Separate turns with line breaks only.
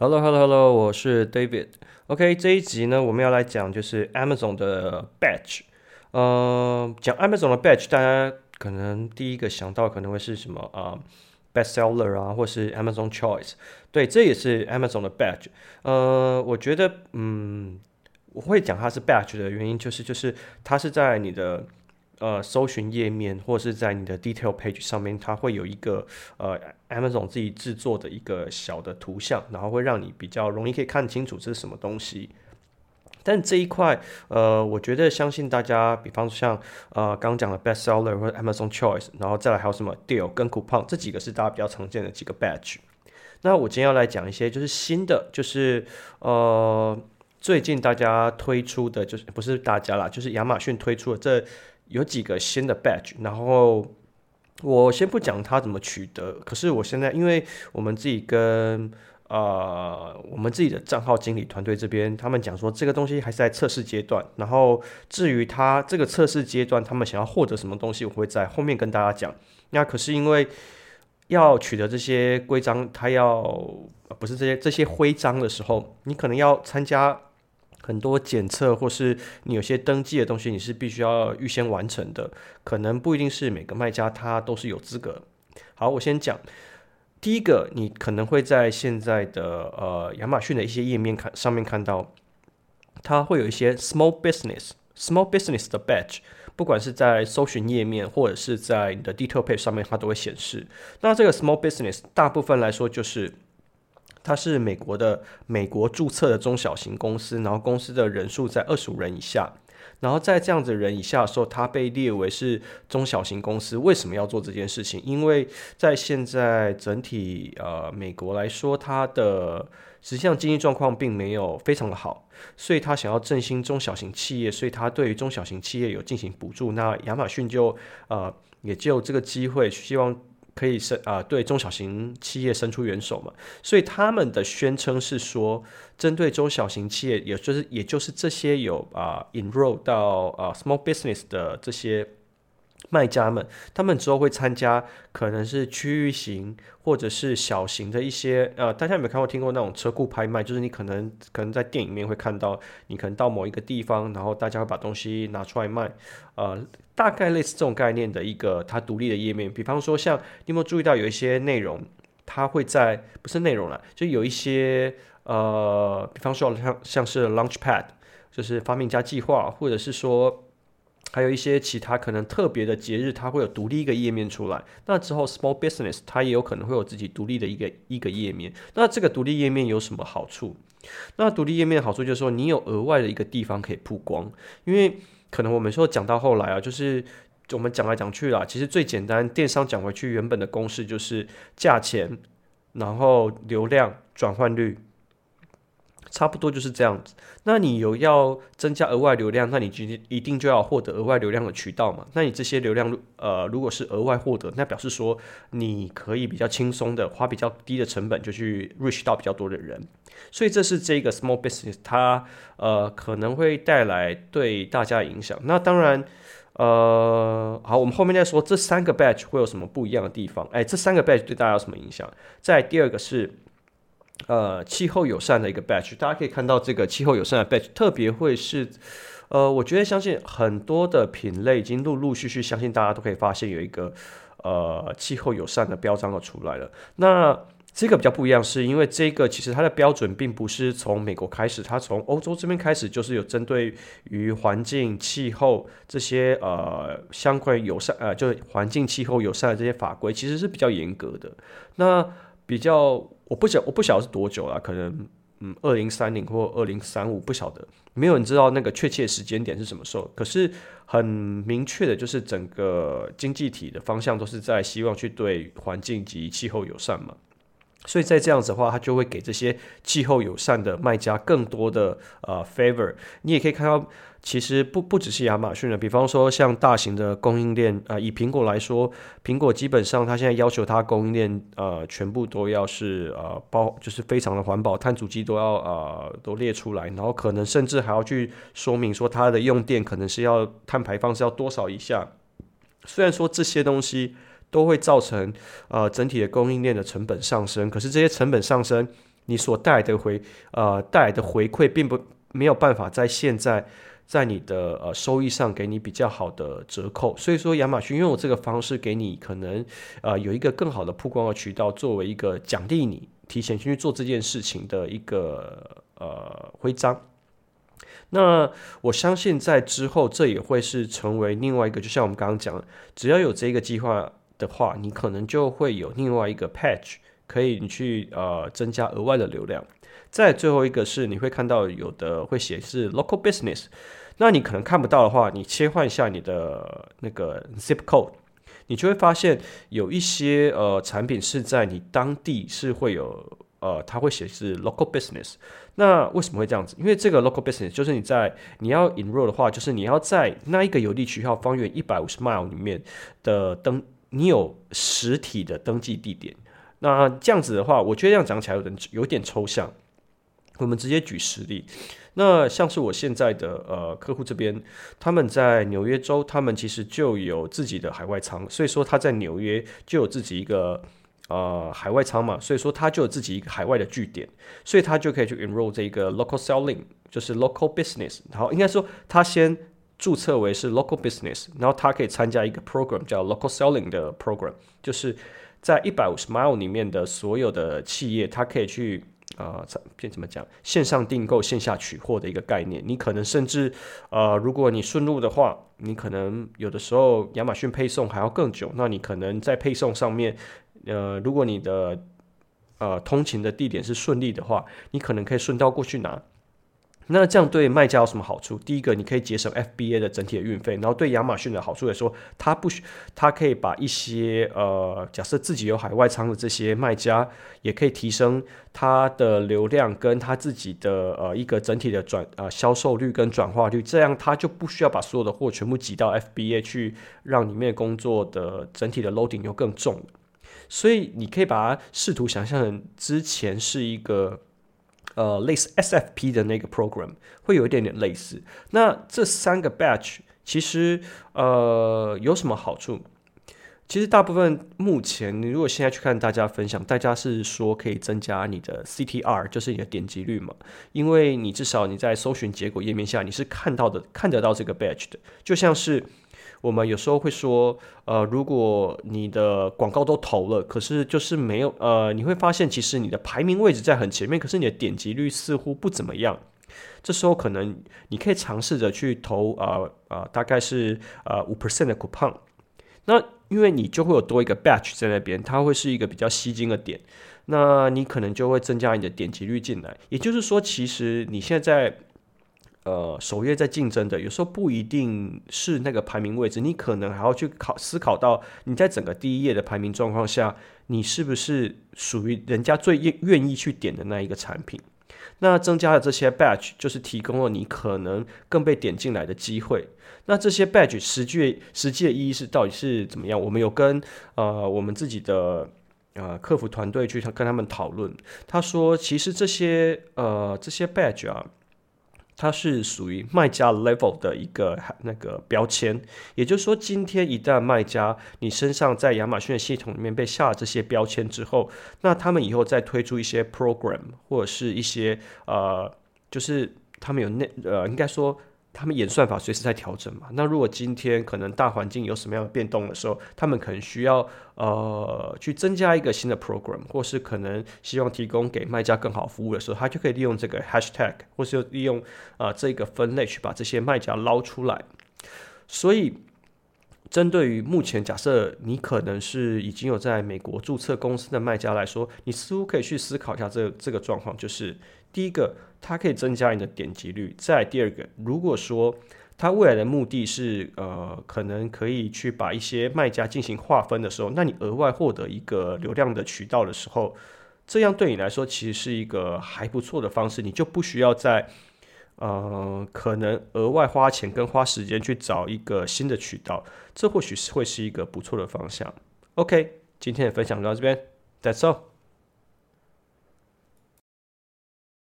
Hello，Hello，Hello，我是 David。OK，这一集呢，我们要来讲就是 Amazon 的 Badge。呃，讲 Amazon 的 Badge，大家可能第一个想到可能会是什么啊、Bestseller 啊，或是 Amazon Choice。对，这也是 Amazon 的 Badge。呃，我觉得，嗯，我会讲它是 Badge 的原因，就是就是它是在你的。呃，搜寻页面或者是在你的 detail page 上面，它会有一个呃 Amazon 自己制作的一个小的图像，然后会让你比较容易可以看清楚这是什么东西。但这一块，呃，我觉得相信大家，比方说像呃刚讲的 bestseller 或者 Amazon Choice，然后再来还有什么 deal 跟 coupon 这几个是大家比较常见的几个 badge。那我今天要来讲一些就是新的，就是呃最近大家推出的就是不是大家啦，就是亚马逊推出的这。有几个新的 badge，然后我先不讲它怎么取得，可是我现在因为我们自己跟呃我们自己的账号经理团队这边，他们讲说这个东西还是在测试阶段，然后至于他这个测试阶段他们想要获得什么东西，我会在后面跟大家讲。那可是因为要取得这些规章，他要不是这些这些徽章的时候，你可能要参加。很多检测或是你有些登记的东西，你是必须要预先完成的，可能不一定是每个卖家他都是有资格。好，我先讲第一个，你可能会在现在的呃亚马逊的一些页面看上面看到，它会有一些 small business small business 的 badge，不管是在搜寻页面或者是在你的 detail page 上面，它都会显示。那这个 small business 大部分来说就是。它是美国的美国注册的中小型公司，然后公司的人数在二十五人以下，然后在这样子人以下的时候，它被列为是中小型公司。为什么要做这件事情？因为在现在整体呃美国来说，它的实际上经济状况并没有非常的好，所以他想要振兴中小型企业，所以他对于中小型企业有进行补助。那亚马逊就呃也就这个机会希望。可以伸啊，对中小型企业伸出援手嘛，所以他们的宣称是说，针对中小型企业，也就是也就是这些有啊 enroll 到啊 small business 的这些。卖家们，他们之后会参加可能是区域型或者是小型的一些呃，大家有没有看过听过那种车库拍卖？就是你可能可能在电影里面会看到，你可能到某一个地方，然后大家会把东西拿出来卖，呃，大概类似这种概念的一个它独立的页面。比方说，像你有没有注意到有一些内容，它会在不是内容了，就有一些呃，比方说像像是 Launchpad，就是发明家计划，或者是说。还有一些其他可能特别的节日，它会有独立一个页面出来。那之后，Small Business 它也有可能会有自己独立的一个一个页面。那这个独立页面有什么好处？那独立页面的好处就是说，你有额外的一个地方可以曝光。因为可能我们说讲到后来啊，就是我们讲来讲去啦，其实最简单，电商讲回去原本的公式就是价钱，然后流量转换率。差不多就是这样子。那你有要增加额外流量，那你就一定就要获得额外流量的渠道嘛。那你这些流量，呃，如果是额外获得，那表示说你可以比较轻松的花比较低的成本就去 reach 到比较多的人。所以这是这个 small business 它呃可能会带来对大家的影响。那当然，呃，好，我们后面再说这三个 badge 会有什么不一样的地方。哎，这三个 badge 对大家有什么影响？再第二个是。呃，气候友善的一个 badge，大家可以看到这个气候友善的 badge，特别会是，呃，我觉得相信很多的品类已经陆陆续续，相信大家都可以发现有一个呃气候友善的标章的出来了。那这个比较不一样，是因为这个其实它的标准并不是从美国开始，它从欧洲这边开始就是有针对于环境、气候这些呃相关友善呃就是环境、气候友善的这些法规，其实是比较严格的。那比较。我不晓我不晓得是多久了，可能嗯，二零三零或二零三五，不晓得，没有人知道那个确切时间点是什么时候。可是很明确的，就是整个经济体的方向都是在希望去对环境及气候友善嘛。所以在这样子的话，它就会给这些气候友善的卖家更多的呃 favor。你也可以看到。其实不不只是亚马逊的，比方说像大型的供应链啊、呃，以苹果来说，苹果基本上它现在要求它供应链呃全部都要是呃包，就是非常的环保，碳足迹都要呃都列出来，然后可能甚至还要去说明说它的用电可能是要碳排放是要多少以下。虽然说这些东西都会造成呃整体的供应链的成本上升，可是这些成本上升你所带来的回呃带来的回馈，并不没有办法在现在在你的呃收益上给你比较好的折扣。所以说，亚马逊用这个方式给你可能呃有一个更好的曝光的渠道，作为一个奖励你提前去做这件事情的一个呃徽章。那我相信在之后，这也会是成为另外一个，就像我们刚刚讲，只要有这个计划的话，你可能就会有另外一个 patch 可以你去呃增加额外的流量。再最后一个是你会看到有的会显示 local business，那你可能看不到的话，你切换一下你的那个 zip code，你就会发现有一些呃产品是在你当地是会有。呃，它会显示 local business。那为什么会这样子？因为这个 local business 就是你在你要 enroll 的话，就是你要在那一个邮递区号方圆一百五十 mile 里面的登，你有实体的登记地点。那这样子的话，我觉得这样讲起来有点有点抽象。我们直接举实例。那像是我现在的呃客户这边，他们在纽约州，他们其实就有自己的海外仓，所以说他在纽约就有自己一个。呃，海外仓嘛，所以说他就有自己一个海外的据点，所以他就可以去 enroll 这个 local selling，就是 local business。然后应该说他先注册为是 local business，然后他可以参加一个 program 叫 local selling 的 program，就是在一百五十 mile 里面的所有的企业，他可以去呃，怎怎么讲，线上订购、线下取货的一个概念。你可能甚至呃，如果你顺路的话，你可能有的时候亚马逊配送还要更久，那你可能在配送上面。呃，如果你的呃通勤的地点是顺利的话，你可能可以顺道过去拿。那这样对卖家有什么好处？第一个，你可以节省 FBA 的整体的运费。然后对亚马逊的好处来说，它不需，它可以把一些呃，假设自己有海外仓的这些卖家，也可以提升它的流量跟它自己的呃一个整体的转呃销售率跟转化率。这样它就不需要把所有的货全部挤到 FBA 去，让里面工作的整体的 loading 又更重。所以你可以把它试图想象成之前是一个呃类似 SFP 的那个 program，会有一点点类似。那这三个 batch 其实呃有什么好处？其实大部分目前你如果现在去看大家分享，大家是说可以增加你的 CTR，就是你的点击率嘛，因为你至少你在搜寻结果页面下你是看到的，看得到这个 batch 的，就像是。我们有时候会说，呃，如果你的广告都投了，可是就是没有，呃，你会发现其实你的排名位置在很前面，可是你的点击率似乎不怎么样。这时候可能你可以尝试着去投，呃呃，大概是呃五 percent 的 coupon。那因为你就会有多一个 batch 在那边，它会是一个比较吸睛的点，那你可能就会增加你的点击率进来。也就是说，其实你现在。呃，首页在竞争的，有时候不一定是那个排名位置，你可能还要去考思考到你在整个第一页的排名状况下，你是不是属于人家最愿愿意去点的那一个产品？那增加了这些 badge，就是提供了你可能更被点进来的机会。那这些 badge 实际实际的意义是到底是怎么样？我们有跟呃我们自己的呃客服团队去跟他们讨论，他说其实这些呃这些 badge 啊。它是属于卖家 level 的一个那个标签，也就是说，今天一旦卖家你身上在亚马逊的系统里面被下了这些标签之后，那他们以后再推出一些 program 或者是一些呃，就是他们有那呃，应该说。他们演算法随时在调整嘛。那如果今天可能大环境有什么样的变动的时候，他们可能需要呃去增加一个新的 program，或是可能希望提供给卖家更好服务的时候，他就可以利用这个 hashtag，或是利用、呃、这个分类去把这些卖家捞出来。所以，针对于目前假设你可能是已经有在美国注册公司的卖家来说，你似乎可以去思考一下这个、这个状况，就是第一个。它可以增加你的点击率。再第二个，如果说它未来的目的是呃，可能可以去把一些卖家进行划分的时候，那你额外获得一个流量的渠道的时候，这样对你来说其实是一个还不错的方式，你就不需要再呃，可能额外花钱跟花时间去找一个新的渠道，这或许是会是一个不错的方向。OK，今天的分享就到这边，That's all。